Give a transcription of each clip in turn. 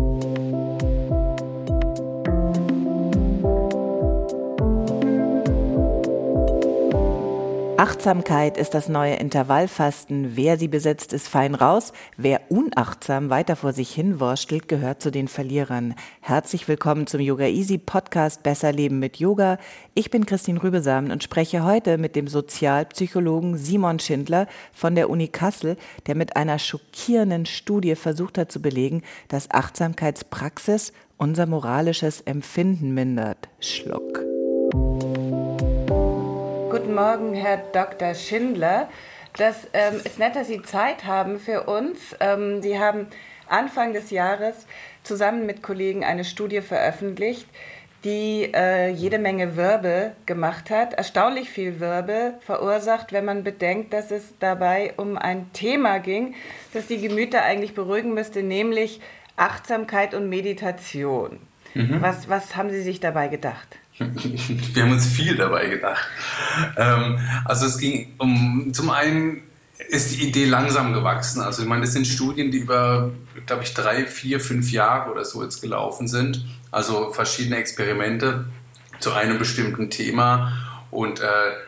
Thank you. Achtsamkeit ist das neue Intervallfasten. Wer sie besetzt, ist fein raus. Wer unachtsam weiter vor sich hinwurschtelt, gehört zu den Verlierern. Herzlich willkommen zum Yoga Easy Podcast Besser Leben mit Yoga. Ich bin Christine Rübesamen und spreche heute mit dem Sozialpsychologen Simon Schindler von der Uni Kassel, der mit einer schockierenden Studie versucht hat zu belegen, dass Achtsamkeitspraxis unser moralisches Empfinden mindert. Schluck. Guten Morgen, Herr Dr. Schindler. Das ähm, ist nett, dass Sie Zeit haben für uns. Ähm, Sie haben Anfang des Jahres zusammen mit Kollegen eine Studie veröffentlicht, die äh, jede Menge Wirbel gemacht hat, erstaunlich viel Wirbel verursacht, wenn man bedenkt, dass es dabei um ein Thema ging, das die Gemüter eigentlich beruhigen müsste, nämlich Achtsamkeit und Meditation. Mhm. Was, was haben Sie sich dabei gedacht? Wir haben uns viel dabei gedacht. Ähm, also es ging um, zum einen ist die Idee langsam gewachsen. Also ich meine, das sind Studien, die über, glaube ich, drei, vier, fünf Jahre oder so jetzt gelaufen sind. Also verschiedene Experimente zu einem bestimmten Thema. Und äh,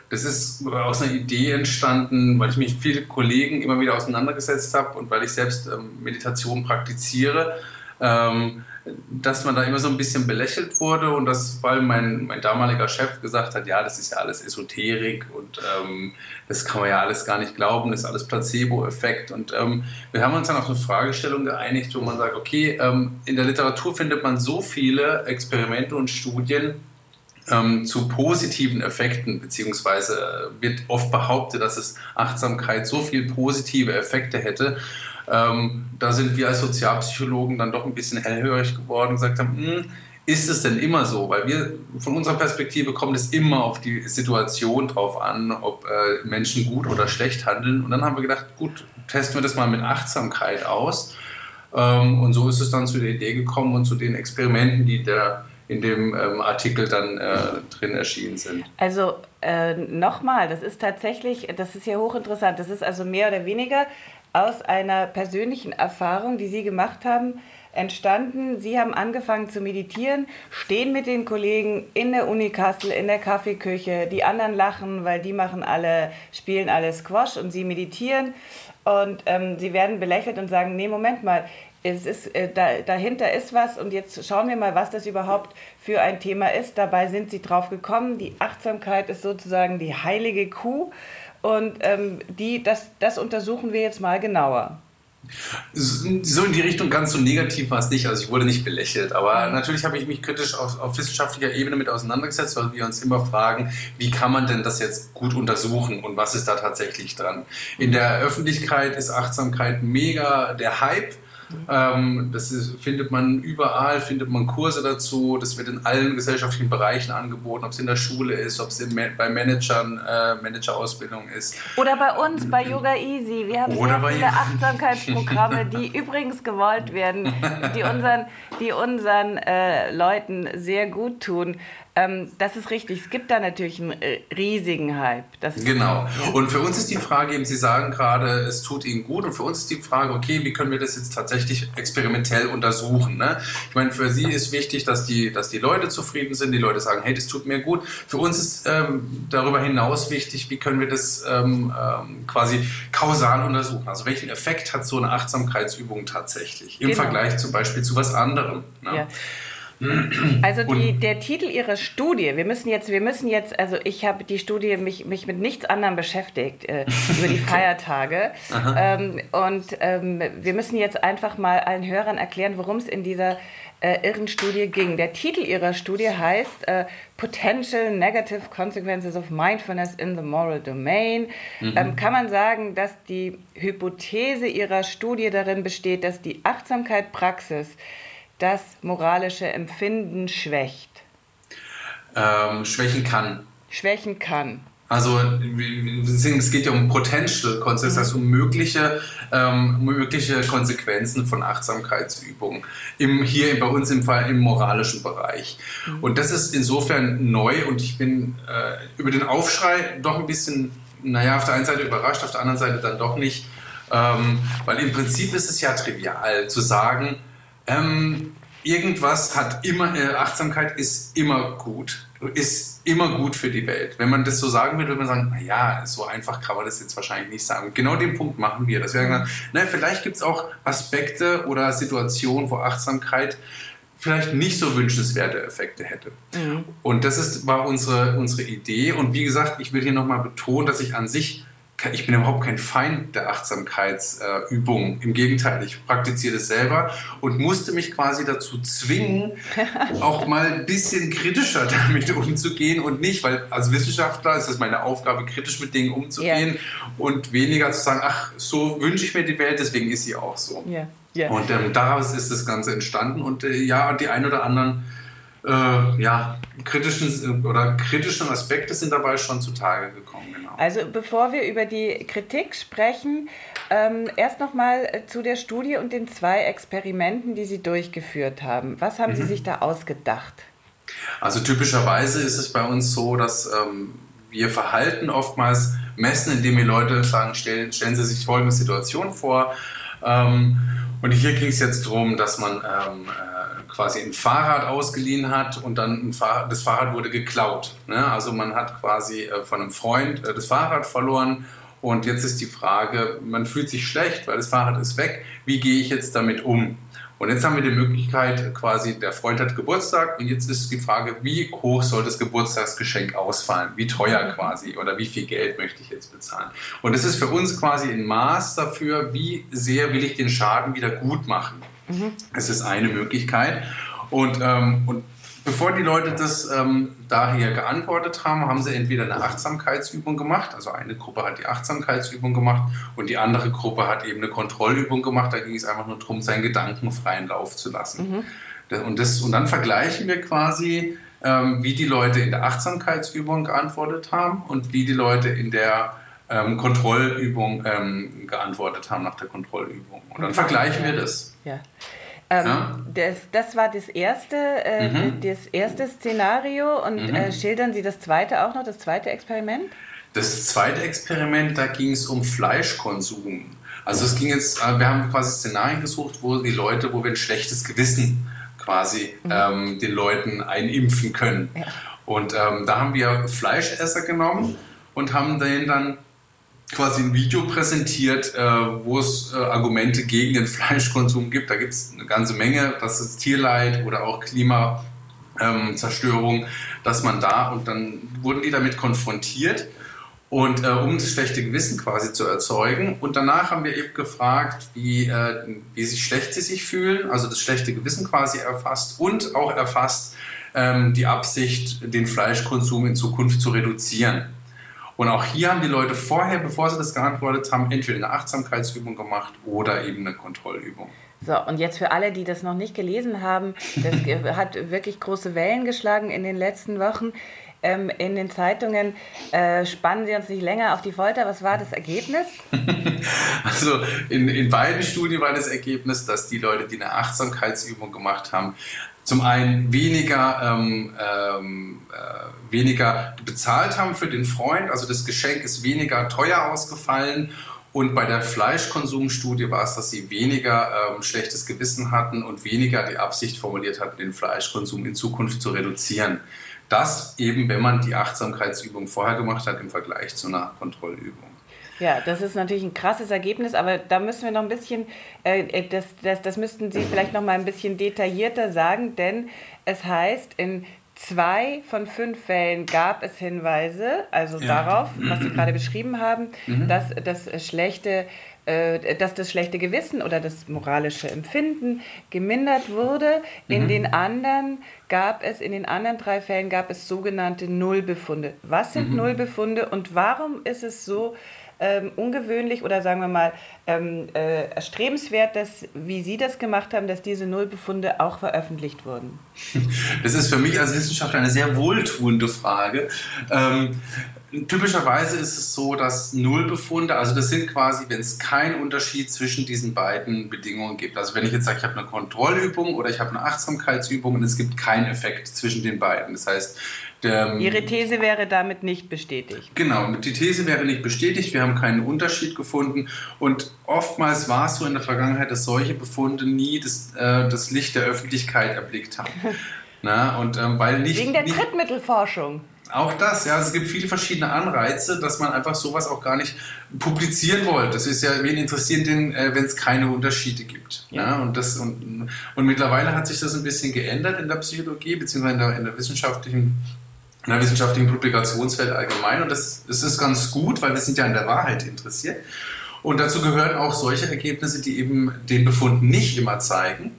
das ist aus einer Idee entstanden, weil ich mich mit vielen Kollegen immer wieder auseinandergesetzt habe und weil ich selbst ähm, Meditation praktiziere. Ähm, dass man da immer so ein bisschen belächelt wurde und dass vor allem mein, mein damaliger Chef gesagt hat, ja, das ist ja alles Esoterik und ähm, das kann man ja alles gar nicht glauben, das ist alles Placebo-Effekt. Und ähm, wir haben uns dann auf eine Fragestellung geeinigt, wo man sagt, okay, ähm, in der Literatur findet man so viele Experimente und Studien, ähm, zu positiven Effekten, beziehungsweise wird oft behauptet, dass es Achtsamkeit so viele positive Effekte hätte. Ähm, da sind wir als Sozialpsychologen dann doch ein bisschen hellhörig geworden und gesagt haben, hm, ist es denn immer so? Weil wir von unserer Perspektive kommt es immer auf die Situation drauf an, ob äh, Menschen gut oder schlecht handeln. Und dann haben wir gedacht, gut, testen wir das mal mit Achtsamkeit aus. Ähm, und so ist es dann zu der Idee gekommen und zu den Experimenten, die der in dem ähm, Artikel dann äh, drin erschienen sind. Also äh, nochmal, das ist tatsächlich, das ist ja hochinteressant. Das ist also mehr oder weniger aus einer persönlichen Erfahrung, die Sie gemacht haben, entstanden. Sie haben angefangen zu meditieren, stehen mit den Kollegen in der Uni Kassel, in der Kaffeeküche. Die anderen lachen, weil die machen alle, spielen alle Squash und sie meditieren. Und ähm, sie werden belächelt und sagen, nee, Moment mal, es ist, äh, da, dahinter ist was und jetzt schauen wir mal, was das überhaupt für ein Thema ist. Dabei sind sie drauf gekommen. Die Achtsamkeit ist sozusagen die heilige Kuh. Und ähm, die, das, das untersuchen wir jetzt mal genauer. So in die Richtung ganz so negativ war es nicht. Also ich wurde nicht belächelt, aber mhm. natürlich habe ich mich kritisch auf, auf, wissenschaftlicher Ebene mit auseinandergesetzt, weil wir uns immer fragen, wie kann man denn das jetzt gut untersuchen und was ist da tatsächlich dran. In der Öffentlichkeit ist Achtsamkeit mega der Hype ähm, das ist, findet man überall, findet man Kurse dazu. Das wird in allen gesellschaftlichen Bereichen angeboten, ob es in der Schule ist, ob es in, bei Managern, äh, Managerausbildung ist. Oder bei uns, bei Yoga Easy. Wir haben Oder viele Achtsamkeitsprogramme, die übrigens gewollt werden, die unseren, die unseren äh, Leuten sehr gut tun. Ähm, das ist richtig. Es gibt da natürlich einen äh, riesigen Hype. genau. Und für uns ist die Frage eben, Sie sagen gerade, es tut Ihnen gut. Und für uns ist die Frage, okay, wie können wir das jetzt tatsächlich experimentell untersuchen? Ne? Ich meine, für Sie ist wichtig, dass die, dass die Leute zufrieden sind, die Leute sagen, hey, das tut mir gut. Für uns ist ähm, darüber hinaus wichtig, wie können wir das ähm, ähm, quasi kausal untersuchen? Also welchen Effekt hat so eine Achtsamkeitsübung tatsächlich im genau. Vergleich zum Beispiel zu was anderem? Ne? Ja. Also die, der Titel Ihrer Studie, wir müssen jetzt, wir müssen jetzt, also ich habe die Studie mich, mich mit nichts anderem beschäftigt äh, über die Feiertage. Ähm, und ähm, wir müssen jetzt einfach mal allen Hörern erklären, worum es in dieser äh, irren Studie ging. Der Titel ihrer Studie heißt äh, Potential Negative Consequences of Mindfulness in the Moral Domain. Mhm. Ähm, kann man sagen, dass die Hypothese ihrer Studie darin besteht, dass die Achtsamkeit-Praxis das moralische Empfinden schwächt? Ähm, schwächen kann. Schwächen kann. Also es geht ja um Potential Concepts, also um mögliche, ähm, mögliche Konsequenzen von Achtsamkeitsübungen. Im, hier bei uns im Fall im moralischen Bereich. Mhm. Und das ist insofern neu und ich bin äh, über den Aufschrei doch ein bisschen, naja, auf der einen Seite überrascht, auf der anderen Seite dann doch nicht. Ähm, weil im Prinzip ist es ja trivial zu sagen, ähm, irgendwas hat immer, äh, Achtsamkeit ist immer gut, ist immer gut für die Welt. Wenn man das so sagen würde, würde man sagen, naja, so einfach kann man das jetzt wahrscheinlich nicht sagen. Genau den Punkt machen wir. Dass wir sagen, na, vielleicht gibt es auch Aspekte oder Situationen, wo Achtsamkeit vielleicht nicht so wünschenswerte Effekte hätte. Mhm. Und das ist, war unsere, unsere Idee. Und wie gesagt, ich will hier nochmal betonen, dass ich an sich ich bin überhaupt kein Feind der Achtsamkeitsübung. Im Gegenteil, ich praktiziere das selber und musste mich quasi dazu zwingen, auch mal ein bisschen kritischer damit umzugehen und nicht, weil als Wissenschaftler ist es meine Aufgabe, kritisch mit Dingen umzugehen ja. und weniger zu sagen, ach, so wünsche ich mir die Welt, deswegen ist sie auch so. Ja. Ja. Und ähm, daraus ist das Ganze entstanden und äh, ja, die ein oder anderen äh, ja, kritischen oder kritischen Aspekte sind dabei schon zutage gekommen. Also bevor wir über die Kritik sprechen, ähm, erst nochmal äh, zu der Studie und den zwei Experimenten, die Sie durchgeführt haben. Was haben mhm. Sie sich da ausgedacht? Also typischerweise ist es bei uns so, dass ähm, wir Verhalten oftmals messen, indem wir Leute sagen, stellen, stellen Sie sich folgende Situation vor. Ähm, und hier ging es jetzt darum, dass man ähm, äh, quasi ein Fahrrad ausgeliehen hat und dann Fahrrad, das Fahrrad wurde geklaut. Ne? Also man hat quasi äh, von einem Freund äh, das Fahrrad verloren und jetzt ist die Frage, man fühlt sich schlecht, weil das Fahrrad ist weg. Wie gehe ich jetzt damit um? Und jetzt haben wir die Möglichkeit, quasi, der Freund hat Geburtstag und jetzt ist die Frage, wie hoch soll das Geburtstagsgeschenk ausfallen? Wie teuer quasi oder wie viel Geld möchte ich jetzt bezahlen? Und es ist für uns quasi ein Maß dafür, wie sehr will ich den Schaden wieder gut machen. Mhm. Das ist eine Möglichkeit. Und, ähm, und Bevor die Leute das ähm, daher geantwortet haben, haben sie entweder eine Achtsamkeitsübung gemacht, also eine Gruppe hat die Achtsamkeitsübung gemacht und die andere Gruppe hat eben eine Kontrollübung gemacht. Da ging es einfach nur darum, seinen Gedanken freien Lauf zu lassen. Mhm. Und, das, und dann vergleichen wir quasi, ähm, wie die Leute in der Achtsamkeitsübung geantwortet haben und wie die Leute in der ähm, Kontrollübung ähm, geantwortet haben nach der Kontrollübung. Und dann vergleichen wir das. Ja. Ähm, ja. das, das war das erste, äh, mhm. das erste Szenario und mhm. äh, schildern Sie das zweite auch noch, das zweite Experiment? Das zweite Experiment, da ging es um Fleischkonsum. Also es ging jetzt, äh, wir haben quasi Szenarien gesucht, wo die Leute, wo wir ein schlechtes Gewissen quasi mhm. ähm, den Leuten einimpfen können. Ja. Und ähm, da haben wir Fleischesser genommen und haben denen dann quasi ein Video präsentiert, äh, wo es äh, Argumente gegen den Fleischkonsum gibt. Da gibt es eine ganze Menge, das ist Tierleid oder auch Klimazerstörung, ähm, dass man da und dann wurden die damit konfrontiert und äh, um das schlechte Gewissen quasi zu erzeugen. Und danach haben wir eben gefragt, wie, äh, wie sich schlecht sie sich fühlen, also das schlechte Gewissen quasi erfasst und auch erfasst ähm, die Absicht, den Fleischkonsum in Zukunft zu reduzieren. Und auch hier haben die Leute vorher, bevor sie das geantwortet haben, entweder eine Achtsamkeitsübung gemacht oder eben eine Kontrollübung. So, und jetzt für alle, die das noch nicht gelesen haben, das hat wirklich große Wellen geschlagen in den letzten Wochen. Ähm, in den Zeitungen äh, spannen Sie uns nicht länger auf die Folter. Was war das Ergebnis? also in, in beiden Studien war das Ergebnis, dass die Leute, die eine Achtsamkeitsübung gemacht haben, zum einen weniger, ähm, ähm, äh, weniger bezahlt haben für den Freund, also das Geschenk ist weniger teuer ausgefallen. Und bei der Fleischkonsumstudie war es, dass sie weniger ähm, schlechtes Gewissen hatten und weniger die Absicht formuliert hatten, den Fleischkonsum in Zukunft zu reduzieren. Das eben, wenn man die Achtsamkeitsübung vorher gemacht hat im Vergleich zu einer Kontrollübung. Ja, das ist natürlich ein krasses Ergebnis, aber da müssen wir noch ein bisschen, äh, äh, das, das, das müssten Sie vielleicht noch mal ein bisschen detaillierter sagen, denn es heißt, in zwei von fünf Fällen gab es Hinweise, also ja. darauf, was Sie gerade beschrieben haben, mhm. dass das schlechte äh, dass das schlechte Gewissen oder das moralische Empfinden gemindert wurde. In mhm. den anderen gab es, in den anderen drei Fällen gab es sogenannte Nullbefunde. Was sind mhm. Nullbefunde und warum ist es so ähm, ungewöhnlich oder sagen wir mal ähm, äh, erstrebenswert, dass, wie Sie das gemacht haben, dass diese Nullbefunde auch veröffentlicht wurden? Das ist für mich als Wissenschaftler eine sehr wohltuende Frage. Ähm, Typischerweise ist es so, dass Nullbefunde, also das sind quasi, wenn es keinen Unterschied zwischen diesen beiden Bedingungen gibt. Also wenn ich jetzt sage, ich habe eine Kontrollübung oder ich habe eine Achtsamkeitsübung und es gibt keinen Effekt zwischen den beiden. Das heißt, der, Ihre These wäre damit nicht bestätigt. Genau, die These wäre nicht bestätigt. Wir haben keinen Unterschied gefunden. Und oftmals war es so in der Vergangenheit, dass solche Befunde nie das, äh, das Licht der Öffentlichkeit erblickt haben. Na, und, ähm, weil nicht, Wegen der Trittmittelforschung. Auch das, ja. Es gibt viele verschiedene Anreize, dass man einfach sowas auch gar nicht publizieren wollte. Das ist ja, wen interessiert denn, äh, wenn es keine Unterschiede gibt. Ja. ja. und, das, und, und mittlerweile hat sich das ein bisschen geändert in der Psychologie, beziehungsweise in der, in der wissenschaftlichen in der wissenschaftlichen Publikationswelt allgemein. Und das, das ist ganz gut, weil wir sind ja an der Wahrheit interessiert. Und dazu gehören auch solche Ergebnisse, die eben den Befund nicht immer zeigen.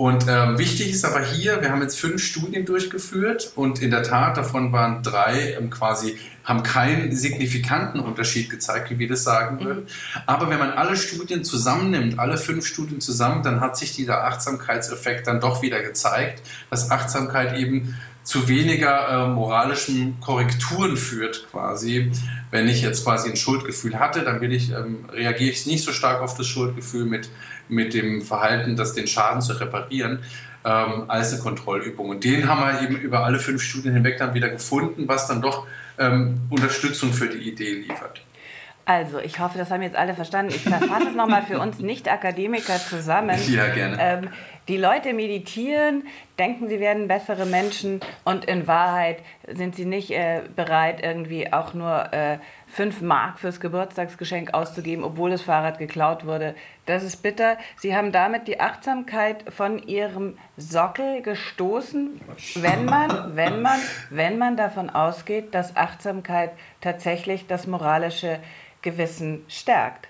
Und ähm, wichtig ist aber hier, wir haben jetzt fünf Studien durchgeführt und in der Tat davon waren drei ähm, quasi, haben keinen signifikanten Unterschied gezeigt, wie wir das sagen mhm. würden. Aber wenn man alle Studien zusammennimmt, alle fünf Studien zusammen, dann hat sich dieser Achtsamkeitseffekt dann doch wieder gezeigt, dass Achtsamkeit eben zu weniger äh, moralischen Korrekturen führt, quasi. Wenn ich jetzt quasi ein Schuldgefühl hatte, dann will ich, ähm, reagiere ich nicht so stark auf das Schuldgefühl mit mit dem Verhalten, das den Schaden zu reparieren, ähm, als eine Kontrollübung. Und den haben wir eben über alle fünf Studien hinweg dann wieder gefunden, was dann doch ähm, Unterstützung für die Idee liefert. Also, ich hoffe, das haben jetzt alle verstanden. Ich fasse es nochmal für uns Nicht-Akademiker zusammen. Ja, gerne. Ähm, die Leute meditieren, denken, sie werden bessere Menschen und in Wahrheit sind sie nicht äh, bereit, irgendwie auch nur äh, 5 Mark fürs Geburtstagsgeschenk auszugeben, obwohl das Fahrrad geklaut wurde. Das ist bitter. Sie haben damit die Achtsamkeit von ihrem Sockel gestoßen, wenn man, wenn man, wenn man davon ausgeht, dass Achtsamkeit tatsächlich das moralische Gewissen stärkt.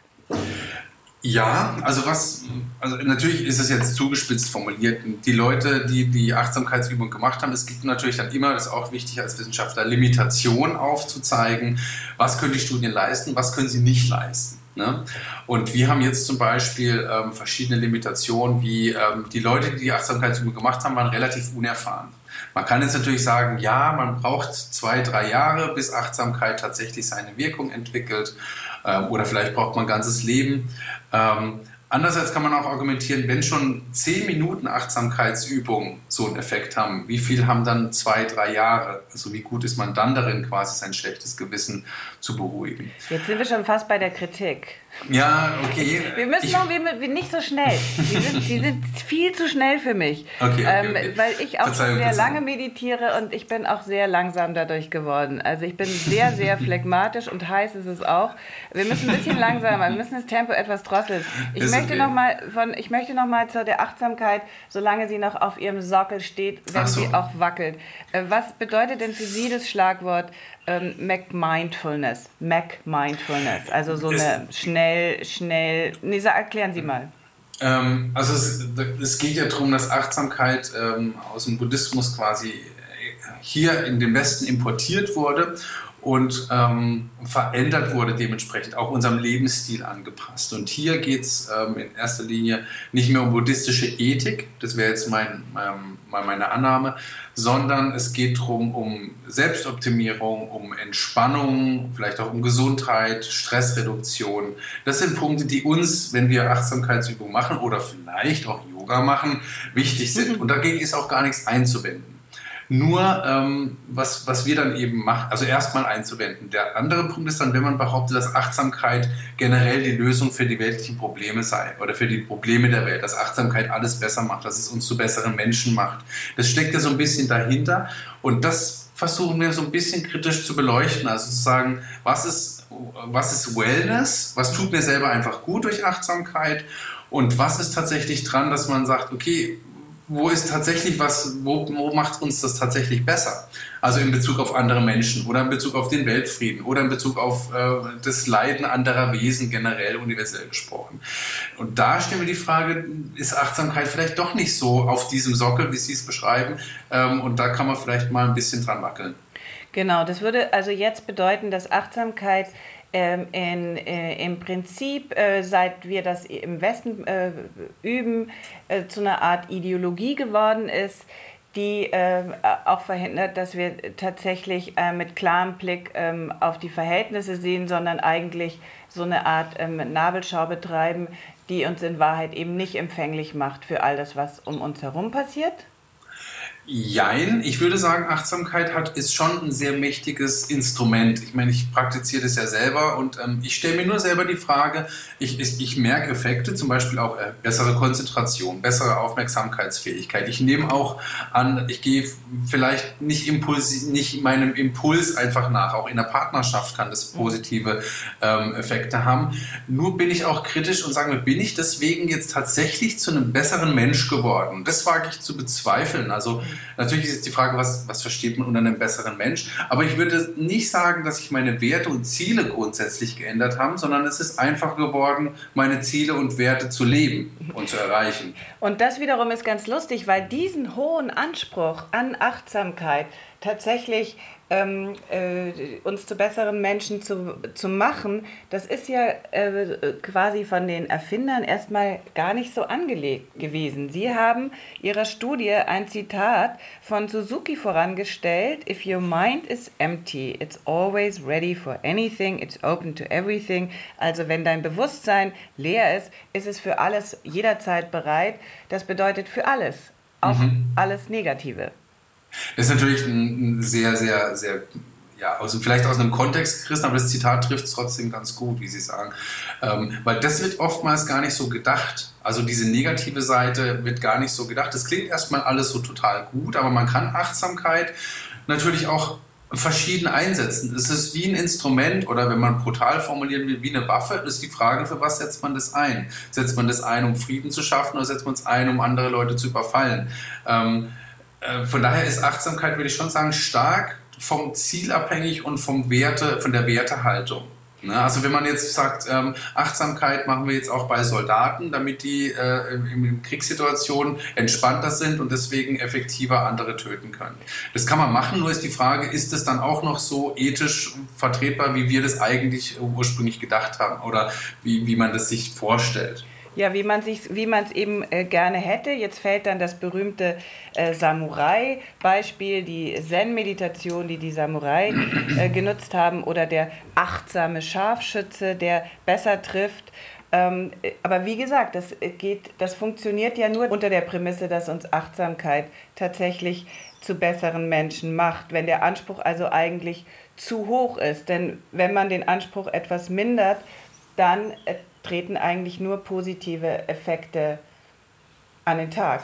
Ja, also was, also natürlich ist es jetzt zugespitzt formuliert. Die Leute, die die Achtsamkeitsübung gemacht haben, es gibt natürlich dann immer, das ist auch wichtig als Wissenschaftler, Limitationen aufzuzeigen. Was können die Studien leisten, was können sie nicht leisten? Ne? Und wir haben jetzt zum Beispiel ähm, verschiedene Limitationen, wie ähm, die Leute, die die Achtsamkeitsübung gemacht haben, waren relativ unerfahren. Man kann jetzt natürlich sagen, ja, man braucht zwei, drei Jahre, bis Achtsamkeit tatsächlich seine Wirkung entwickelt. Ähm, oder vielleicht braucht man ein ganzes Leben. Andererseits kann man auch argumentieren, wenn schon zehn Minuten Achtsamkeitsübungen so einen Effekt haben, wie viel haben dann zwei, drei Jahre? Also wie gut ist man dann darin, quasi sein schlechtes Gewissen zu beruhigen? Jetzt sind wir schon fast bei der Kritik. Ja, okay. Wir müssen ich, noch wir, nicht so schnell. Die sind, die sind viel zu schnell für mich. Okay, okay, ähm, okay. Weil ich auch sehr Verzeihung. lange meditiere und ich bin auch sehr langsam dadurch geworden. Also ich bin sehr, sehr phlegmatisch und heiß ist es auch. Wir müssen ein bisschen langsamer, wir müssen das Tempo etwas drosseln. Ich ist möchte noch mal von, ich möchte noch mal zu der Achtsamkeit, solange sie noch auf ihrem Sockel steht, wenn so. sie auch wackelt. Äh, was bedeutet denn für Sie das Schlagwort ähm, Mac Mindfulness? Mac Mindfulness, also so eine schnell, schnell. Nee, erklären Sie mal. Ähm, also es, es, geht ja darum, dass Achtsamkeit ähm, aus dem Buddhismus quasi hier in den Westen importiert wurde und ähm, verändert wurde dementsprechend, auch unserem Lebensstil angepasst. Und hier geht es ähm, in erster Linie nicht mehr um buddhistische Ethik, das wäre jetzt mein, ähm, meine Annahme, sondern es geht darum, um Selbstoptimierung, um Entspannung, vielleicht auch um Gesundheit, Stressreduktion. Das sind Punkte, die uns, wenn wir Achtsamkeitsübungen machen oder vielleicht auch Yoga machen, wichtig sind. Mhm. Und dagegen ist auch gar nichts einzuwenden. Nur, ähm, was, was wir dann eben machen, also erstmal einzuwenden. Der andere Punkt ist dann, wenn man behauptet, dass Achtsamkeit generell die Lösung für die weltlichen Probleme sei oder für die Probleme der Welt, dass Achtsamkeit alles besser macht, dass es uns zu besseren Menschen macht. Das steckt ja so ein bisschen dahinter und das versuchen wir so ein bisschen kritisch zu beleuchten. Also zu sagen, was ist was ist Wellness, was tut mir selber einfach gut durch Achtsamkeit und was ist tatsächlich dran, dass man sagt, okay, wo ist tatsächlich was, wo, wo macht uns das tatsächlich besser? Also in Bezug auf andere Menschen oder in Bezug auf den Weltfrieden oder in Bezug auf äh, das Leiden anderer Wesen generell universell gesprochen. Und da stellen wir die Frage, ist Achtsamkeit vielleicht doch nicht so auf diesem Sockel, wie Sie es beschreiben? Ähm, und da kann man vielleicht mal ein bisschen dran wackeln. Genau, das würde also jetzt bedeuten, dass Achtsamkeit ähm, in, äh, im Prinzip, äh, seit wir das im Westen äh, üben, äh, zu einer Art Ideologie geworden ist, die ähm, auch verhindert, dass wir tatsächlich äh, mit klarem Blick ähm, auf die Verhältnisse sehen, sondern eigentlich so eine Art ähm, Nabelschau betreiben, die uns in Wahrheit eben nicht empfänglich macht für all das, was um uns herum passiert. Jein, ich würde sagen, Achtsamkeit hat, ist schon ein sehr mächtiges Instrument. Ich meine, ich praktiziere das ja selber und ähm, ich stelle mir nur selber die Frage, ich, ich, ich merke Effekte, zum Beispiel auch äh, bessere Konzentration, bessere Aufmerksamkeitsfähigkeit. Ich nehme auch an, ich gehe vielleicht nicht, Impuls, nicht meinem Impuls einfach nach. Auch in der Partnerschaft kann das positive ähm, Effekte haben. Nur bin ich auch kritisch und sage mir, bin ich deswegen jetzt tatsächlich zu einem besseren Mensch geworden? Das wage ich zu bezweifeln. Also Natürlich ist jetzt die Frage, was, was versteht man unter einem besseren Mensch. Aber ich würde nicht sagen, dass sich meine Werte und Ziele grundsätzlich geändert haben, sondern es ist einfach geworden, meine Ziele und Werte zu leben und zu erreichen. Und das wiederum ist ganz lustig, weil diesen hohen Anspruch an Achtsamkeit tatsächlich ähm, äh, uns zu besseren Menschen zu, zu machen, das ist ja äh, quasi von den Erfindern erstmal gar nicht so angelegt gewesen. Sie haben ihrer Studie ein Zitat von Suzuki vorangestellt, If your mind is empty, it's always ready for anything, it's open to everything. Also wenn dein Bewusstsein leer ist, ist es für alles jederzeit bereit. Das bedeutet für alles, auch mhm. alles Negative. Das ist natürlich ein, sehr, sehr, sehr, ja, also vielleicht aus einem Kontext gerissen, aber das Zitat trifft es trotzdem ganz gut, wie Sie sagen. Ähm, weil das wird oftmals gar nicht so gedacht. Also diese negative Seite wird gar nicht so gedacht. Das klingt erstmal alles so total gut, aber man kann Achtsamkeit natürlich auch verschieden einsetzen. Es ist wie ein Instrument oder wenn man brutal formulieren will, wie eine Waffe, ist die Frage, für was setzt man das ein? Setzt man das ein, um Frieden zu schaffen oder setzt man es ein, um andere Leute zu überfallen? Ähm, äh, von daher ist Achtsamkeit, würde ich schon sagen, stark vom Ziel abhängig und vom Werte, von der Wertehaltung. Ne? Also wenn man jetzt sagt, ähm, Achtsamkeit machen wir jetzt auch bei Soldaten, damit die äh, in Kriegssituationen entspannter sind und deswegen effektiver andere töten können. Das kann man machen, nur ist die Frage, ist es dann auch noch so ethisch vertretbar, wie wir das eigentlich ursprünglich gedacht haben oder wie, wie man das sich vorstellt? Ja, wie man sich, wie man es eben äh, gerne hätte. Jetzt fällt dann das berühmte äh, Samurai-Beispiel, die Zen-Meditation, die die Samurai äh, genutzt haben, oder der achtsame Scharfschütze, der besser trifft. Ähm, aber wie gesagt, das geht, das funktioniert ja nur unter der Prämisse, dass uns Achtsamkeit tatsächlich zu besseren Menschen macht. Wenn der Anspruch also eigentlich zu hoch ist, denn wenn man den Anspruch etwas mindert, dann äh, treten eigentlich nur positive Effekte an den Tag.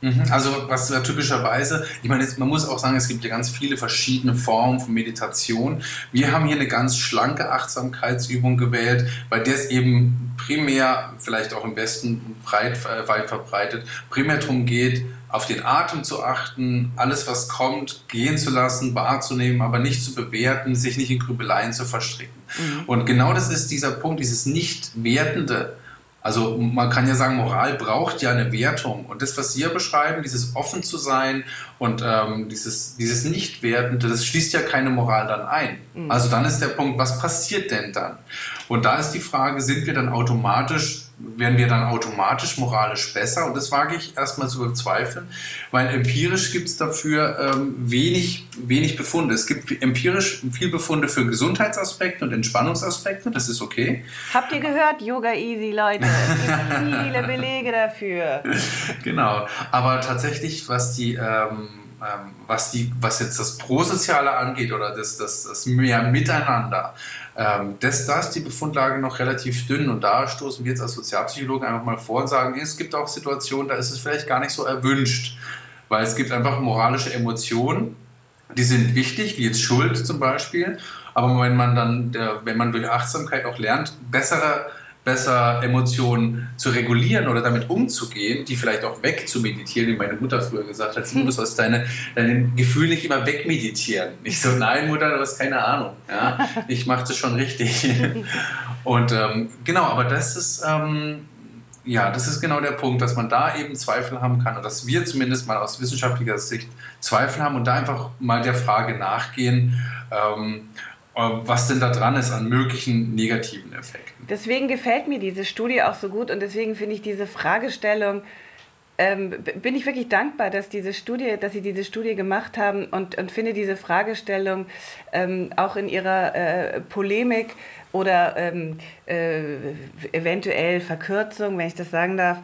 Mhm. Also was typischerweise, ich meine, man muss auch sagen, es gibt ja ganz viele verschiedene Formen von Meditation. Wir haben hier eine ganz schlanke Achtsamkeitsübung gewählt, bei der es eben primär, vielleicht auch im Westen breit, äh, weit verbreitet, primär darum geht, auf den Atem zu achten, alles was kommt, gehen zu lassen, wahrzunehmen, aber nicht zu bewerten, sich nicht in Grübeleien zu verstricken. Mhm. Und genau das ist dieser Punkt, dieses nicht wertende. Also man kann ja sagen, Moral braucht ja eine Wertung. Und das, was Sie ja beschreiben, dieses offen zu sein und ähm, dieses, dieses Nicht-Wertende, das schließt ja keine Moral dann ein. Mhm. Also dann ist der Punkt, was passiert denn dann? Und da ist die Frage, sind wir dann automatisch werden wir dann automatisch moralisch besser? Und das wage ich erstmal zu bezweifeln, weil empirisch gibt es dafür ähm, wenig, wenig Befunde. Es gibt empirisch viel Befunde für Gesundheitsaspekte und Entspannungsaspekte, das ist okay. Habt ihr gehört, Yoga Easy, Leute? Es gibt viele Belege dafür. genau, aber tatsächlich, was die... Ähm, ähm, was, die, was jetzt das Prosoziale angeht oder das, das, das mehr Miteinander, ähm, das, da ist die Befundlage noch relativ dünn und da stoßen wir jetzt als Sozialpsychologen einfach mal vor und sagen, es gibt auch Situationen, da ist es vielleicht gar nicht so erwünscht, weil es gibt einfach moralische Emotionen, die sind wichtig, wie jetzt Schuld zum Beispiel. Aber wenn man dann, wenn man durch Achtsamkeit auch lernt, bessere besser Emotionen zu regulieren oder damit umzugehen, die vielleicht auch wegzumeditieren, wie meine Mutter früher gesagt hat, du hm. sollst deine, deine Gefühle nicht immer wegmeditieren. Ich so, nein Mutter, du hast keine Ahnung. Ja? Ich mache das schon richtig. Und ähm, genau, aber das ist, ähm, ja, das ist genau der Punkt, dass man da eben Zweifel haben kann und dass wir zumindest mal aus wissenschaftlicher Sicht Zweifel haben und da einfach mal der Frage nachgehen, ähm, äh, was denn da dran ist an möglichen negativen Effekten. Deswegen gefällt mir diese Studie auch so gut und deswegen finde ich diese Fragestellung, ähm, bin ich wirklich dankbar, dass diese Studie, dass Sie diese Studie gemacht haben und, und finde diese Fragestellung ähm, auch in ihrer äh, Polemik oder ähm, äh, eventuell Verkürzung, wenn ich das sagen darf,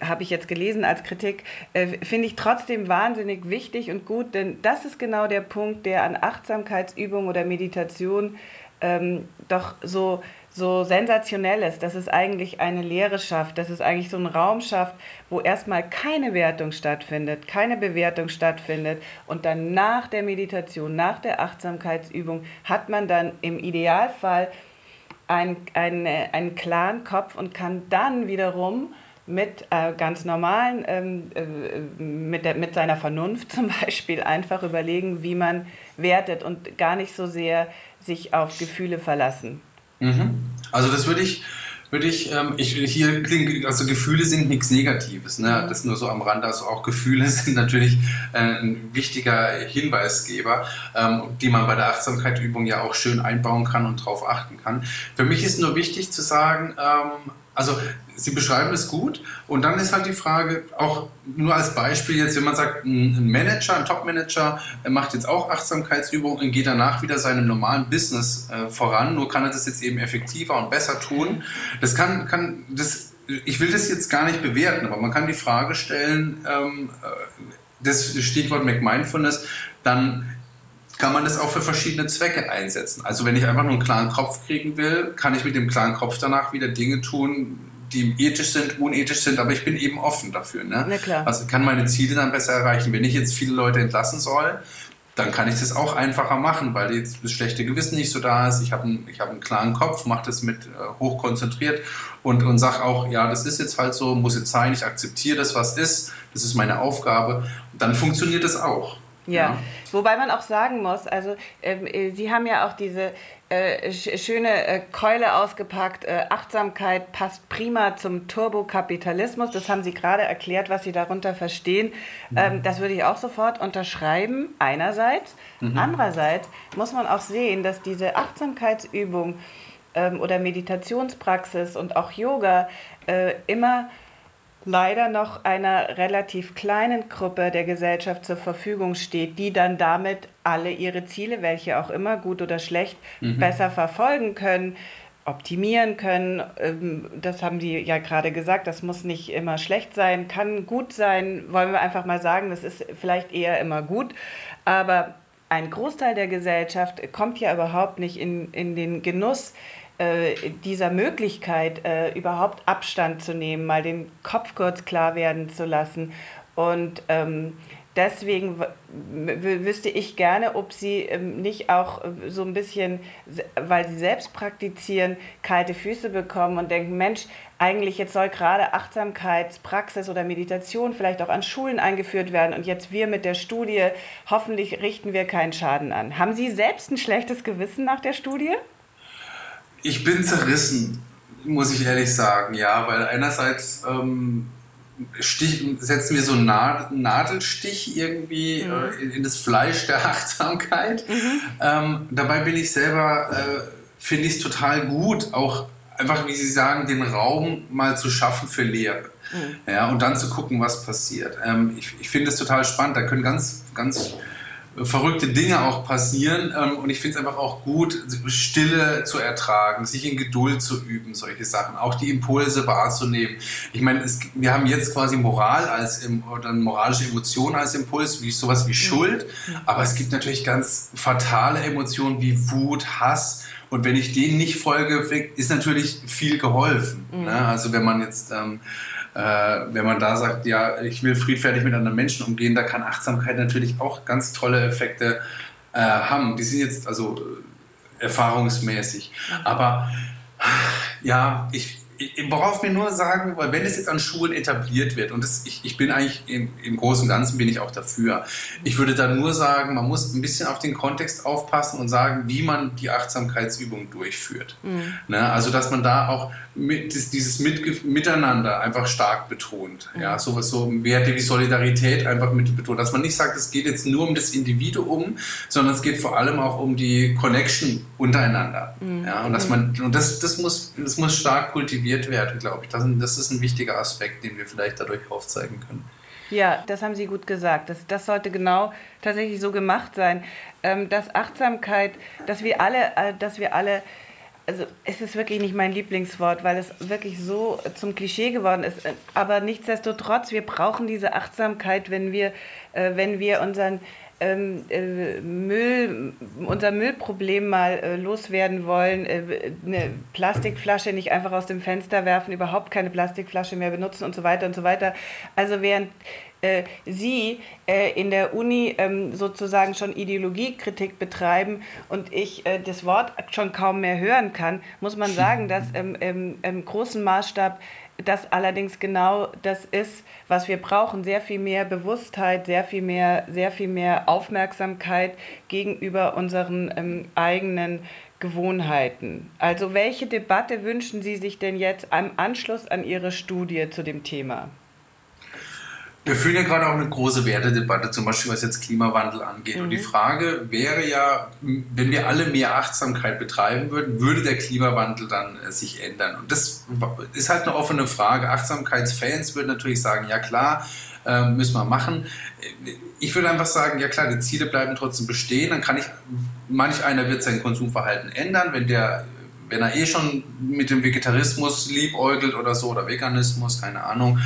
habe ich jetzt gelesen als Kritik, äh, finde ich trotzdem wahnsinnig wichtig und gut, denn das ist genau der Punkt, der an Achtsamkeitsübung oder Meditation ähm, doch so so sensationell ist, dass es eigentlich eine Lehre schafft, dass es eigentlich so einen Raum schafft, wo erstmal keine Wertung stattfindet, keine Bewertung stattfindet und dann nach der Meditation, nach der Achtsamkeitsübung hat man dann im Idealfall einen, einen, einen klaren Kopf und kann dann wiederum mit äh, ganz normalen, ähm, äh, mit, der, mit seiner Vernunft zum Beispiel einfach überlegen, wie man wertet und gar nicht so sehr sich auf Gefühle verlassen. Mhm. Also das würde ich, würde ich, ähm, ich, hier klingt, also Gefühle sind nichts Negatives, ne? das nur so am Rand, also auch Gefühle sind natürlich äh, ein wichtiger Hinweisgeber, ähm, die man bei der Achtsamkeitsübung ja auch schön einbauen kann und darauf achten kann. Für mich ist nur wichtig zu sagen, ähm, also Sie beschreiben es gut und dann ist halt die Frage, auch nur als Beispiel jetzt, wenn man sagt, ein Manager, ein Top-Manager macht jetzt auch Achtsamkeitsübungen und geht danach wieder seinem normalen Business äh, voran, nur kann er das jetzt eben effektiver und besser tun. Das kann, kann das, ich will das jetzt gar nicht bewerten, aber man kann die Frage stellen, ähm, äh, das Stichwort McMindfulness, dann kann man das auch für verschiedene Zwecke einsetzen. Also wenn ich einfach nur einen klaren Kopf kriegen will, kann ich mit dem klaren Kopf danach wieder Dinge tun, die ethisch sind, unethisch sind, aber ich bin eben offen dafür. Ne? Na klar. Also kann meine Ziele dann besser erreichen. Wenn ich jetzt viele Leute entlassen soll, dann kann ich das auch einfacher machen, weil jetzt das schlechte Gewissen nicht so da ist. Ich habe einen, hab einen klaren Kopf, mache das mit äh, hoch konzentriert und, und sage auch, ja, das ist jetzt halt so, muss jetzt sein, ich akzeptiere das, was ist, das ist meine Aufgabe. Dann funktioniert es auch. Ja. ja. wobei man auch sagen muss, also ähm, äh, Sie haben ja auch diese äh, schöne äh, Keule ausgepackt, äh, Achtsamkeit passt prima zum Turbokapitalismus. Das haben Sie gerade erklärt, was Sie darunter verstehen. Mhm. Ähm, das würde ich auch sofort unterschreiben, einerseits. Mhm. Andererseits muss man auch sehen, dass diese Achtsamkeitsübung ähm, oder Meditationspraxis und auch Yoga äh, immer leider noch einer relativ kleinen Gruppe der Gesellschaft zur Verfügung steht, die dann damit alle ihre Ziele, welche auch immer, gut oder schlecht, mhm. besser verfolgen können, optimieren können. Ähm, das haben die ja gerade gesagt, das muss nicht immer schlecht sein, kann gut sein, wollen wir einfach mal sagen, das ist vielleicht eher immer gut, aber ein Großteil der Gesellschaft kommt ja überhaupt nicht in, in den Genuss, dieser Möglichkeit, äh, überhaupt Abstand zu nehmen, mal den Kopf kurz klar werden zu lassen. Und ähm, deswegen wüsste ich gerne, ob Sie ähm, nicht auch äh, so ein bisschen, weil Sie selbst praktizieren, kalte Füße bekommen und denken, Mensch, eigentlich jetzt soll gerade Achtsamkeitspraxis oder Meditation vielleicht auch an Schulen eingeführt werden und jetzt wir mit der Studie, hoffentlich richten wir keinen Schaden an. Haben Sie selbst ein schlechtes Gewissen nach der Studie? Ich bin zerrissen, muss ich ehrlich sagen, ja, weil einerseits ähm, Stich, setzen wir so einen Nadelstich irgendwie mhm. äh, in, in, das Fleisch der Achtsamkeit. Mhm. Ähm, dabei bin ich selber, äh, finde ich es total gut, auch einfach, wie Sie sagen, den Raum mal zu schaffen für Lehre. Mhm. Ja, und dann zu gucken, was passiert. Ähm, ich ich finde es total spannend. Da können ganz, ganz verrückte Dinge auch passieren. Ähm, und ich finde es einfach auch gut, Stille zu ertragen, sich in Geduld zu üben, solche Sachen, auch die Impulse wahrzunehmen. Ich meine, wir haben jetzt quasi Moral als oder moralische Emotion als Impuls, wie sowas wie Schuld, aber es gibt natürlich ganz fatale Emotionen wie Wut, Hass. Und wenn ich denen nicht folge, ist natürlich viel geholfen. Mhm. Ne? Also wenn man jetzt ähm, äh, wenn man da sagt, ja, ich will friedfertig mit anderen Menschen umgehen, da kann Achtsamkeit natürlich auch ganz tolle Effekte äh, haben. Die sind jetzt, also erfahrungsmäßig. Aber ja, ich, worauf wir nur sagen, weil wenn es jetzt an Schulen etabliert wird, und das, ich, ich bin eigentlich im, im Großen und Ganzen bin ich auch dafür, ich würde da nur sagen, man muss ein bisschen auf den Kontext aufpassen und sagen, wie man die Achtsamkeitsübung durchführt. Mhm. Ne? Also dass man da auch mit, dieses mit, Miteinander einfach stark betont. Mhm. Ja, sowas so Werte wie Solidarität einfach mit betont. Dass man nicht sagt, es geht jetzt nur um das Individuum, sondern es geht vor allem auch um die Connection untereinander. Mhm. Ja, und dass man, und das, das muss, das muss stark kultiviert werden, glaube ich. Das, das ist ein wichtiger Aspekt, den wir vielleicht dadurch aufzeigen können. Ja, das haben Sie gut gesagt. Das, das sollte genau tatsächlich so gemacht sein, ähm, dass Achtsamkeit, dass wir alle, äh, dass wir alle also es ist wirklich nicht mein Lieblingswort, weil es wirklich so zum Klischee geworden ist. Aber nichtsdestotrotz, wir brauchen diese Achtsamkeit, wenn wir, äh, wenn wir unseren ähm, äh, Müll, unser Müllproblem mal äh, loswerden wollen, äh, eine Plastikflasche nicht einfach aus dem Fenster werfen, überhaupt keine Plastikflasche mehr benutzen und so weiter und so weiter. Also während äh, Sie äh, in der Uni ähm, sozusagen schon Ideologiekritik betreiben und ich äh, das Wort schon kaum mehr hören kann, muss man sagen, dass im, im, im großen Maßstab das allerdings genau das ist, was wir brauchen. Sehr viel mehr Bewusstheit, sehr viel mehr, sehr viel mehr Aufmerksamkeit gegenüber unseren ähm, eigenen Gewohnheiten. Also welche Debatte wünschen Sie sich denn jetzt im Anschluss an Ihre Studie zu dem Thema? Wir führen ja gerade auch eine große Wertedebatte, zum Beispiel was jetzt Klimawandel angeht. Mhm. Und die mhm. Frage wäre ja, wenn wir alle mehr Achtsamkeit betreiben würden, würde der Klimawandel dann äh, sich ändern? Und das ist halt eine offene Frage. Achtsamkeitsfans würden natürlich sagen, ja klar, äh, müssen wir machen. Ich würde einfach sagen, ja klar, die Ziele bleiben trotzdem bestehen. Dann kann ich, manch einer wird sein Konsumverhalten ändern, wenn der wenn er eh schon mit dem Vegetarismus liebäugelt oder so oder Veganismus, keine Ahnung,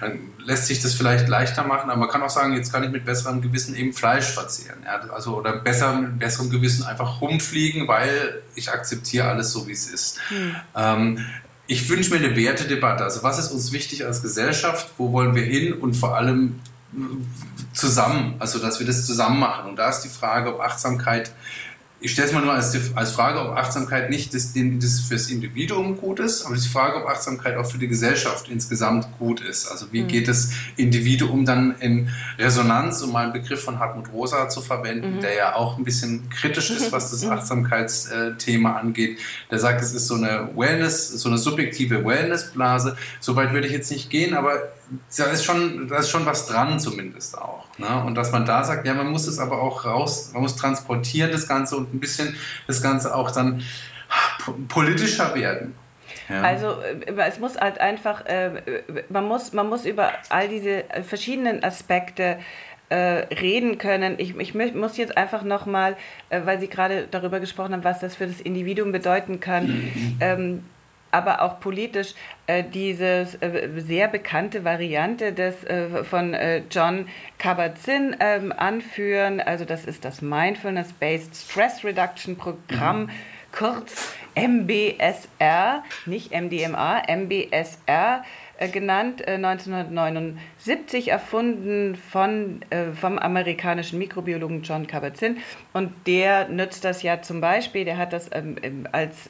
dann lässt sich das vielleicht leichter machen, aber man kann auch sagen, jetzt kann ich mit besserem Gewissen eben Fleisch verzehren. Ja? Also, oder besser, mit besserem Gewissen einfach rumfliegen, weil ich akzeptiere alles so, wie es ist. Hm. Ähm, ich wünsche mir eine Wertedebatte. Also was ist uns wichtig als Gesellschaft? Wo wollen wir hin? Und vor allem zusammen, also dass wir das zusammen machen. Und da ist die Frage, ob Achtsamkeit ich stelle es mal nur als, als Frage, ob Achtsamkeit nicht das, das fürs Individuum gut ist, aber die Frage, ob Achtsamkeit auch für die Gesellschaft insgesamt gut ist. Also wie mhm. geht das Individuum dann in Resonanz, um mal einen Begriff von Hartmut Rosa zu verwenden, mhm. der ja auch ein bisschen kritisch ist, was das mhm. Achtsamkeitsthema angeht. Der sagt, es ist so eine Wellness, so eine subjektive Wellnessblase. Soweit würde ich jetzt nicht gehen, aber da ist schon, da ist schon was dran zumindest auch. Ne? Und dass man da sagt, ja, man muss es aber auch raus, man muss transportieren das Ganze und ein bisschen das Ganze auch dann politischer werden. Ja. Also äh, es muss halt einfach, äh, man, muss, man muss über all diese verschiedenen Aspekte äh, reden können. Ich, ich muss jetzt einfach nochmal, weil Sie gerade darüber gesprochen haben, was das für das Individuum bedeuten kann, mhm. ähm, aber auch politisch äh, diese äh, sehr bekannte Variante des, äh, von äh, John Kabat-Zinn ähm, anführen. Also das ist das Mindfulness-Based Stress Reduction Programm, mhm. kurz MBSR, nicht MDMA, MBSR äh, genannt, 1979 äh, erfunden von, äh, vom amerikanischen Mikrobiologen John Kabat-Zinn. Und der nützt das ja zum Beispiel, der hat das ähm, als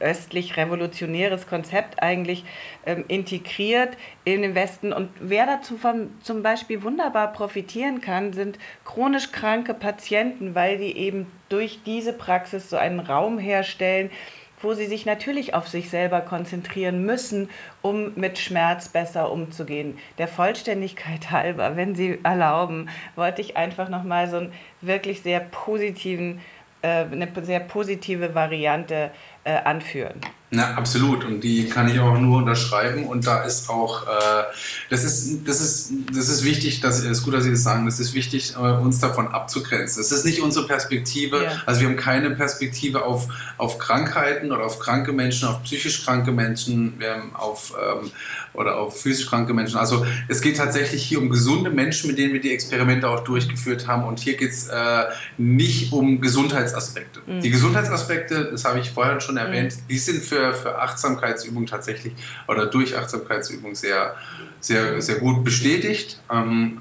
östlich revolutionäres Konzept eigentlich ähm, integriert in den Westen. Und wer dazu vom, zum Beispiel wunderbar profitieren kann, sind chronisch kranke Patienten, weil die eben durch diese Praxis so einen Raum herstellen, wo sie sich natürlich auf sich selber konzentrieren müssen, um mit Schmerz besser umzugehen. Der Vollständigkeit halber, wenn Sie erlauben, wollte ich einfach nochmal so einen wirklich sehr positiven, äh, eine sehr positive Variante äh, anführen. Na, absolut. Und die kann ich auch nur unterschreiben. Und da ist auch, äh, das, ist, das, ist, das ist wichtig, dass, ist gut, dass Sie das sagen, das ist wichtig, äh, uns davon abzugrenzen. Das ist nicht unsere Perspektive. Ja. Also wir haben keine Perspektive auf, auf Krankheiten oder auf kranke Menschen, auf psychisch kranke Menschen, wir haben auf, ähm, oder auf physisch kranke Menschen. Also es geht tatsächlich hier um gesunde Menschen, mit denen wir die Experimente auch durchgeführt haben. Und hier geht es äh, nicht um Gesundheitsaspekte. Mhm. Die Gesundheitsaspekte, das habe ich vorher schon erwähnt, mhm. die sind für, für Achtsamkeitsübungen tatsächlich oder durch Achtsamkeitsübungen sehr, sehr, sehr gut bestätigt. Ähm,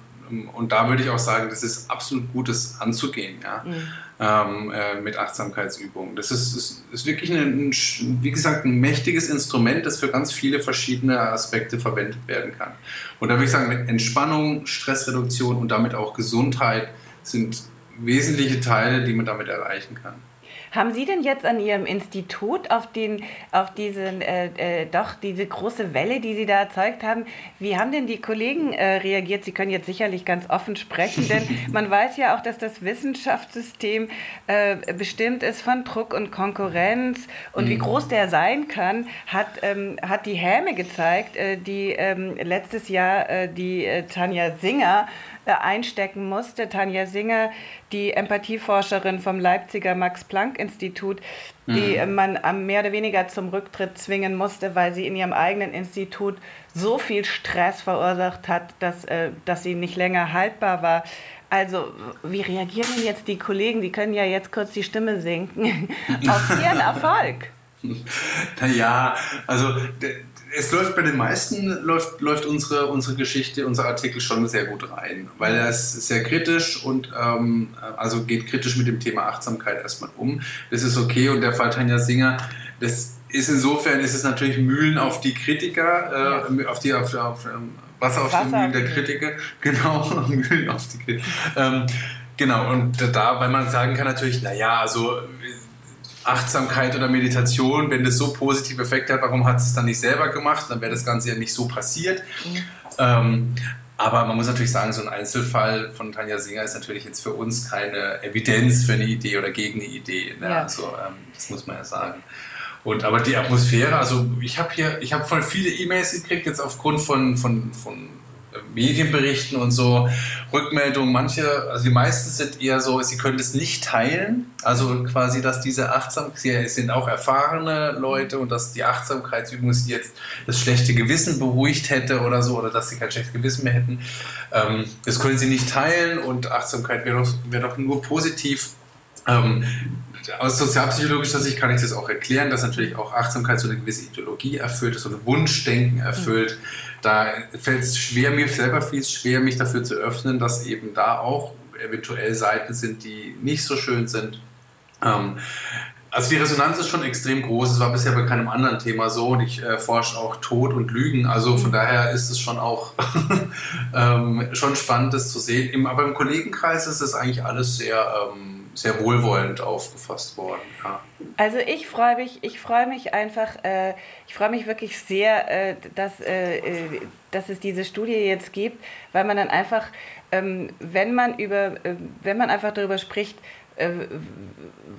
und da würde ich auch sagen, das ist absolut gut, das anzugehen, ja, mhm. ähm, äh, mit Achtsamkeitsübungen. Das ist, ist, ist wirklich, ein, wie gesagt, ein mächtiges Instrument, das für ganz viele verschiedene Aspekte verwendet werden kann. Und da würde ich sagen, mit Entspannung, Stressreduktion und damit auch Gesundheit sind wesentliche Teile, die man damit erreichen kann. Haben Sie denn jetzt an Ihrem Institut auf, den, auf diesen, äh, äh, doch diese große Welle, die Sie da erzeugt haben, wie haben denn die Kollegen äh, reagiert? Sie können jetzt sicherlich ganz offen sprechen, denn man weiß ja auch, dass das Wissenschaftssystem äh, bestimmt ist von Druck und Konkurrenz und mhm. wie groß der sein kann, hat, ähm, hat die Häme gezeigt, äh, die ähm, letztes Jahr äh, die Tanja Singer einstecken musste. Tanja Singer, die Empathieforscherin vom Leipziger Max-Planck-Institut, die mhm. man mehr oder weniger zum Rücktritt zwingen musste, weil sie in ihrem eigenen Institut so viel Stress verursacht hat, dass, äh, dass sie nicht länger haltbar war. Also, wie reagieren jetzt die Kollegen? Die können ja jetzt kurz die Stimme senken auf ihren Erfolg. Naja, also es läuft bei den meisten läuft, läuft unsere, unsere Geschichte, unser Artikel schon sehr gut rein, weil er ist sehr kritisch und ähm, also geht kritisch mit dem Thema Achtsamkeit erstmal um. Das ist okay und der Fall Tanja Singer, das ist insofern ist es natürlich Mühlen auf die Kritiker, äh, auf die auf, auf ähm, Wasser auf Wasser die Mühlen der Kritiker, genau Mühlen auf die Kritiker. Ähm, genau und da, weil man sagen kann natürlich, naja, also Achtsamkeit oder Meditation, wenn das so positive Effekte hat, warum hat es dann nicht selber gemacht? Dann wäre das Ganze ja nicht so passiert. Mhm. Ähm, aber man muss natürlich sagen, so ein Einzelfall von Tanja Singer ist natürlich jetzt für uns keine Evidenz für eine Idee oder gegen eine Idee. Ne? Ja. Also ähm, das muss man ja sagen. Und aber die Atmosphäre, also ich habe hier, ich habe voll viele E-Mails gekriegt jetzt aufgrund von, von, von Medienberichten und so Rückmeldungen, manche, also die meisten sind eher so, sie können es nicht teilen. Also quasi, dass diese Achtsamkeit, sie sind auch erfahrene Leute und dass die Achtsamkeitsübung sie jetzt das schlechte Gewissen beruhigt hätte oder so, oder dass sie kein schlechtes Gewissen mehr hätten. Ähm, das können sie nicht teilen und Achtsamkeit wäre doch, wär doch nur positiv. Ähm, aus sozialpsychologischer Sicht kann ich das auch erklären, dass natürlich auch Achtsamkeit so eine gewisse Ideologie erfüllt, so ein Wunschdenken erfüllt. Da fällt es schwer, mir selber fiel es schwer, mich dafür zu öffnen, dass eben da auch eventuell Seiten sind, die nicht so schön sind. Ähm, also die Resonanz ist schon extrem groß. Es war bisher bei keinem anderen Thema so und ich äh, forsche auch Tod und Lügen. Also von daher ist es schon auch ähm, schon spannend, das zu sehen. Im, aber im Kollegenkreis ist es eigentlich alles sehr ähm, sehr wohlwollend aufgefasst worden. Ja. Also ich freue mich, ich freue mich einfach, äh, ich freue mich wirklich sehr, äh, dass, äh, äh, dass es diese Studie jetzt gibt, weil man dann einfach, ähm, wenn man über, äh, wenn man einfach darüber spricht,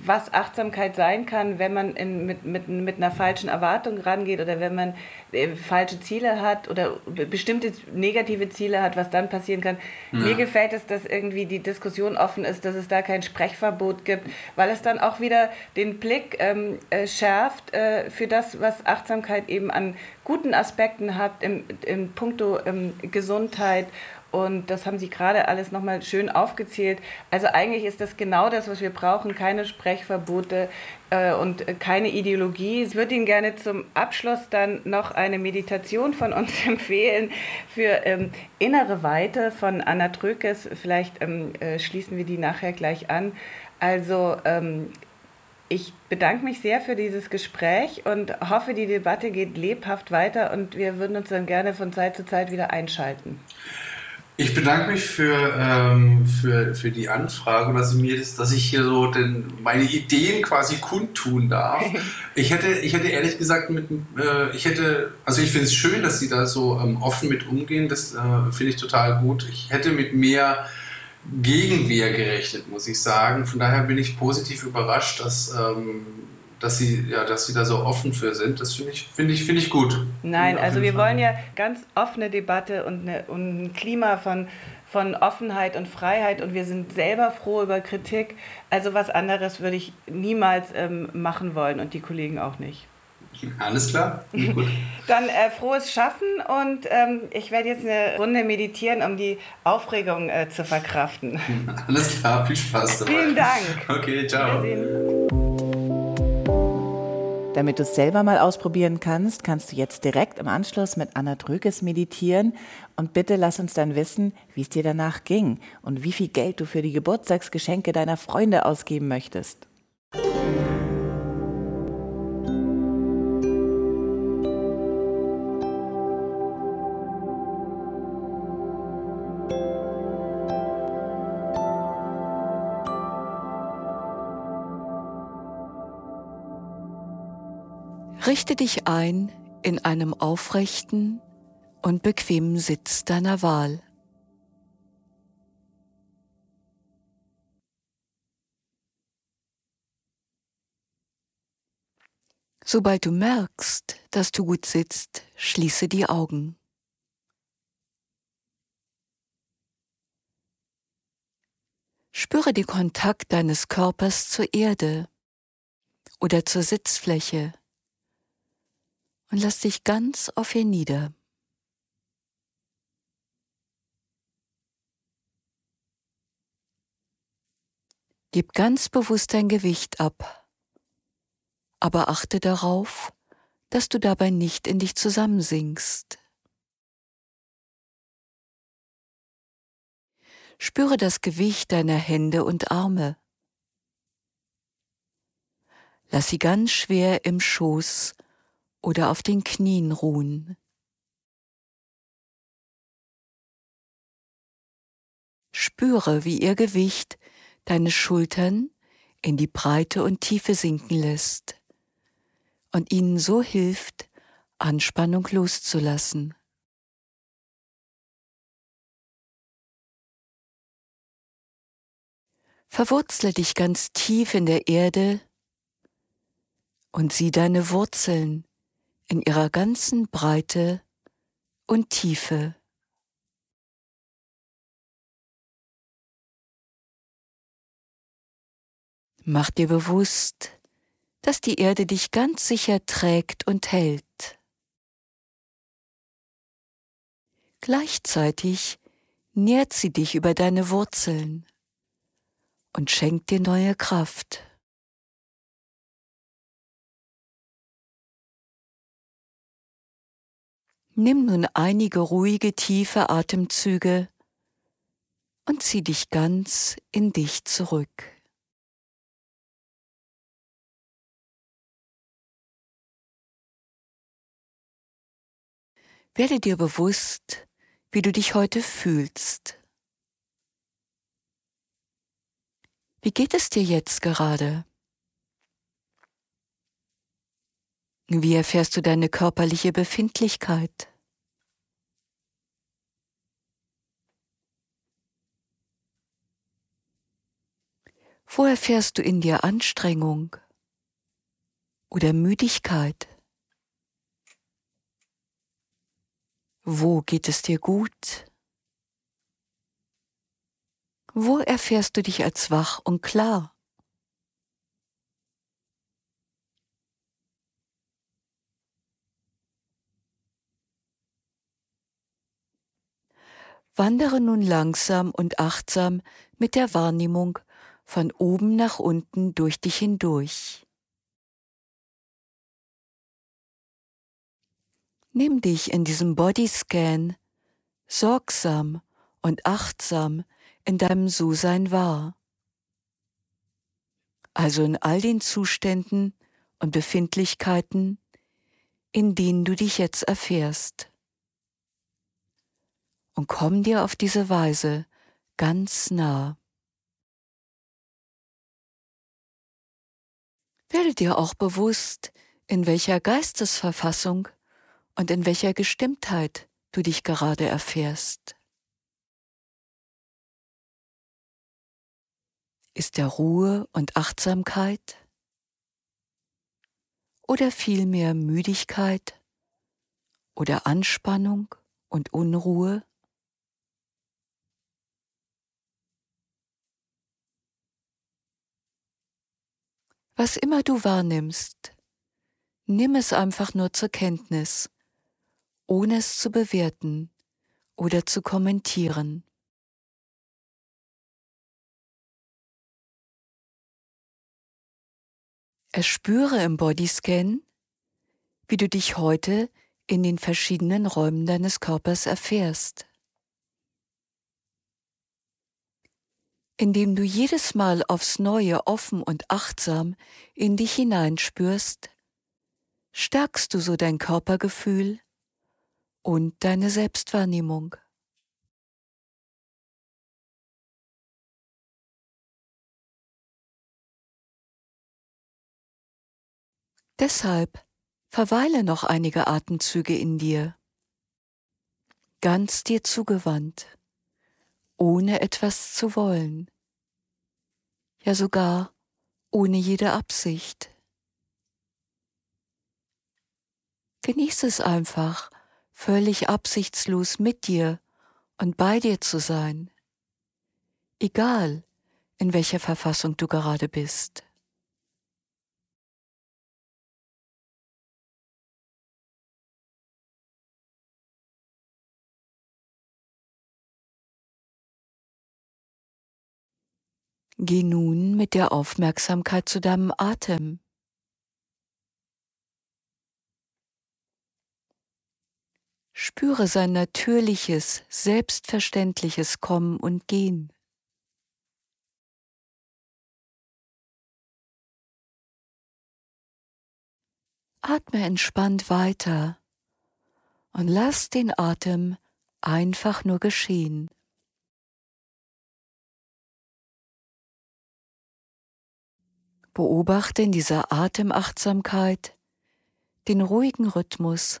was Achtsamkeit sein kann, wenn man in, mit, mit, mit einer falschen Erwartung rangeht oder wenn man äh, falsche Ziele hat oder bestimmte negative Ziele hat, was dann passieren kann. Ja. Mir gefällt es, dass irgendwie die Diskussion offen ist, dass es da kein Sprechverbot gibt, weil es dann auch wieder den Blick ähm, äh, schärft äh, für das, was Achtsamkeit eben an guten Aspekten hat im, im Punkto ähm, Gesundheit und das haben Sie gerade alles nochmal schön aufgezählt. Also eigentlich ist das genau das, was wir brauchen. Keine Sprechverbote äh, und keine Ideologie. Ich würde Ihnen gerne zum Abschluss dann noch eine Meditation von uns empfehlen für ähm, innere Weite von Anna Trökes. Vielleicht ähm, äh, schließen wir die nachher gleich an. Also ähm, ich bedanke mich sehr für dieses Gespräch und hoffe, die Debatte geht lebhaft weiter und wir würden uns dann gerne von Zeit zu Zeit wieder einschalten. Ich bedanke mich für, ähm, für, für die Anfrage, dass ich, mir das, dass ich hier so den, meine Ideen quasi kundtun darf. Ich hätte, ich hätte ehrlich gesagt mit, äh, ich hätte, also ich finde es schön, dass Sie da so ähm, offen mit umgehen. Das äh, finde ich total gut. Ich hätte mit mehr Gegenwehr gerechnet, muss ich sagen. Von daher bin ich positiv überrascht, dass ähm, dass sie, ja, dass sie da so offen für sind. Das finde ich, finde ich, finde ich gut. Nein, also wir Fall. wollen ja ganz offene Debatte und, eine, und ein Klima von, von Offenheit und Freiheit und wir sind selber froh über Kritik. Also was anderes würde ich niemals ähm, machen wollen und die Kollegen auch nicht. Alles klar. Gut. Dann äh, frohes Schaffen und ähm, ich werde jetzt eine Runde meditieren, um die Aufregung äh, zu verkraften. Alles klar, viel Spaß dabei. Vielen Dank. Okay, ciao. Damit du es selber mal ausprobieren kannst, kannst du jetzt direkt im Anschluss mit Anna Dröges meditieren und bitte lass uns dann wissen, wie es dir danach ging und wie viel Geld du für die Geburtstagsgeschenke deiner Freunde ausgeben möchtest. Richte dich ein in einem aufrechten und bequemen Sitz deiner Wahl. Sobald du merkst, dass du gut sitzt, schließe die Augen. Spüre den Kontakt deines Körpers zur Erde oder zur Sitzfläche und lass dich ganz auf ihr nieder. Gib ganz bewusst dein Gewicht ab, aber achte darauf, dass du dabei nicht in dich zusammensinkst. Spüre das Gewicht deiner Hände und Arme. Lass sie ganz schwer im Schoß oder auf den Knien ruhen. Spüre, wie ihr Gewicht deine Schultern in die Breite und Tiefe sinken lässt und ihnen so hilft, Anspannung loszulassen. Verwurzle dich ganz tief in der Erde und sieh deine Wurzeln in ihrer ganzen Breite und Tiefe. Mach dir bewusst, dass die Erde dich ganz sicher trägt und hält. Gleichzeitig nährt sie dich über deine Wurzeln und schenkt dir neue Kraft. Nimm nun einige ruhige, tiefe Atemzüge und zieh dich ganz in dich zurück. Werde dir bewusst, wie du dich heute fühlst. Wie geht es dir jetzt gerade? Wie erfährst du deine körperliche Befindlichkeit? Wo erfährst du in dir Anstrengung oder Müdigkeit? Wo geht es dir gut? Wo erfährst du dich als wach und klar? Wandere nun langsam und achtsam mit der Wahrnehmung von oben nach unten durch dich hindurch. Nimm dich in diesem Bodyscan sorgsam und achtsam in deinem So-Sein wahr. Also in all den Zuständen und Befindlichkeiten, in denen du dich jetzt erfährst und komm dir auf diese Weise ganz nah. Werde dir auch bewusst, in welcher Geistesverfassung und in welcher Gestimmtheit du dich gerade erfährst. Ist der Ruhe und Achtsamkeit oder vielmehr Müdigkeit oder Anspannung und Unruhe? Was immer du wahrnimmst, nimm es einfach nur zur Kenntnis, ohne es zu bewerten oder zu kommentieren. Erspüre im Bodyscan, wie du dich heute in den verschiedenen Räumen deines Körpers erfährst. Indem du jedes Mal aufs Neue offen und achtsam in dich hineinspürst, stärkst du so dein Körpergefühl und deine Selbstwahrnehmung. Deshalb verweile noch einige Atemzüge in dir, ganz dir zugewandt, ohne etwas zu wollen, ja sogar ohne jede Absicht. Genieß es einfach, völlig absichtslos mit dir und bei dir zu sein, egal in welcher Verfassung du gerade bist. Geh nun mit der Aufmerksamkeit zu deinem Atem. Spüre sein natürliches, selbstverständliches Kommen und Gehen. Atme entspannt weiter und lass den Atem einfach nur geschehen. Beobachte in dieser Atemachtsamkeit den ruhigen Rhythmus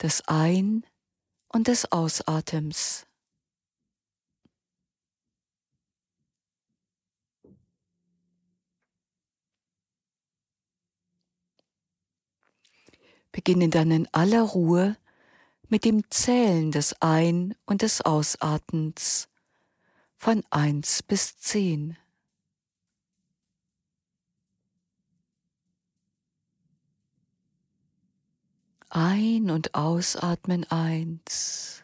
des Ein- und des Ausatems. Beginne dann in aller Ruhe mit dem Zählen des Ein- und des Ausatmens von eins bis zehn. Ein- und ausatmen eins.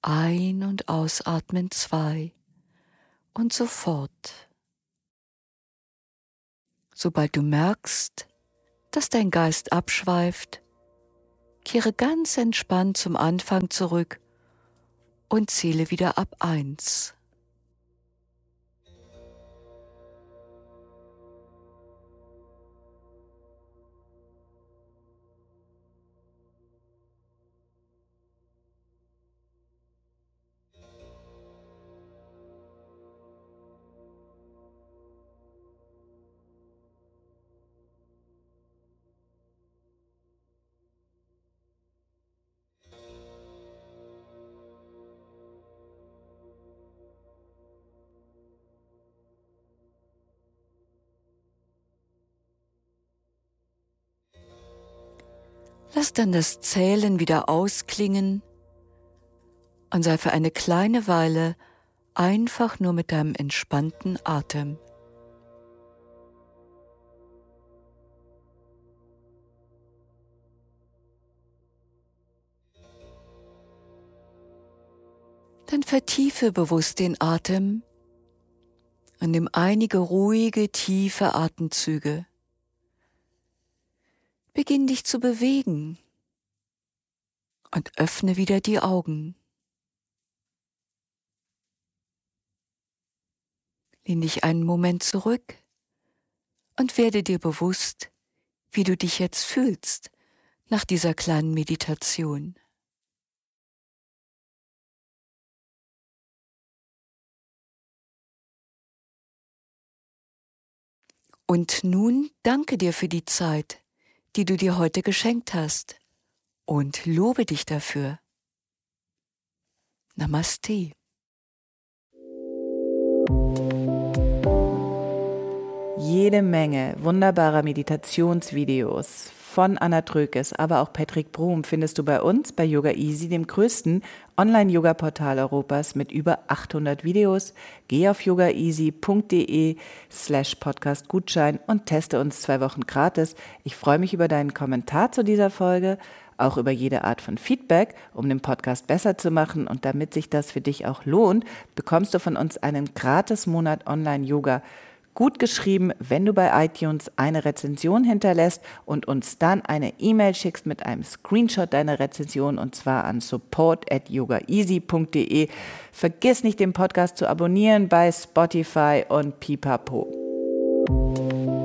Ein- und ausatmen zwei. Und so fort. Sobald du merkst, dass dein Geist abschweift, kehre ganz entspannt zum Anfang zurück und zähle wieder ab eins. Lass dann das Zählen wieder ausklingen und sei für eine kleine Weile einfach nur mit deinem entspannten Atem. Dann vertiefe bewusst den Atem und nimm einige ruhige, tiefe Atemzüge. Beginn dich zu bewegen und öffne wieder die Augen. Lehn dich einen Moment zurück und werde dir bewusst, wie du dich jetzt fühlst nach dieser kleinen Meditation. Und nun danke dir für die Zeit, die du dir heute geschenkt hast und lobe dich dafür. Namaste. Jede Menge wunderbarer Meditationsvideos von Anna Trökes, aber auch Patrick Brum findest du bei uns bei Yoga Easy, dem größten Online-Yoga-Portal Europas mit über 800 Videos. Geh auf yogaeasy.de slash podcast Gutschein und teste uns zwei Wochen gratis. Ich freue mich über deinen Kommentar zu dieser Folge, auch über jede Art von Feedback, um den Podcast besser zu machen. Und damit sich das für dich auch lohnt, bekommst du von uns einen gratis Monat Online-Yoga gut geschrieben, wenn du bei iTunes eine Rezension hinterlässt und uns dann eine E-Mail schickst mit einem Screenshot deiner Rezension und zwar an support at yogaeasy.de. Vergiss nicht, den Podcast zu abonnieren bei Spotify und Pipapo.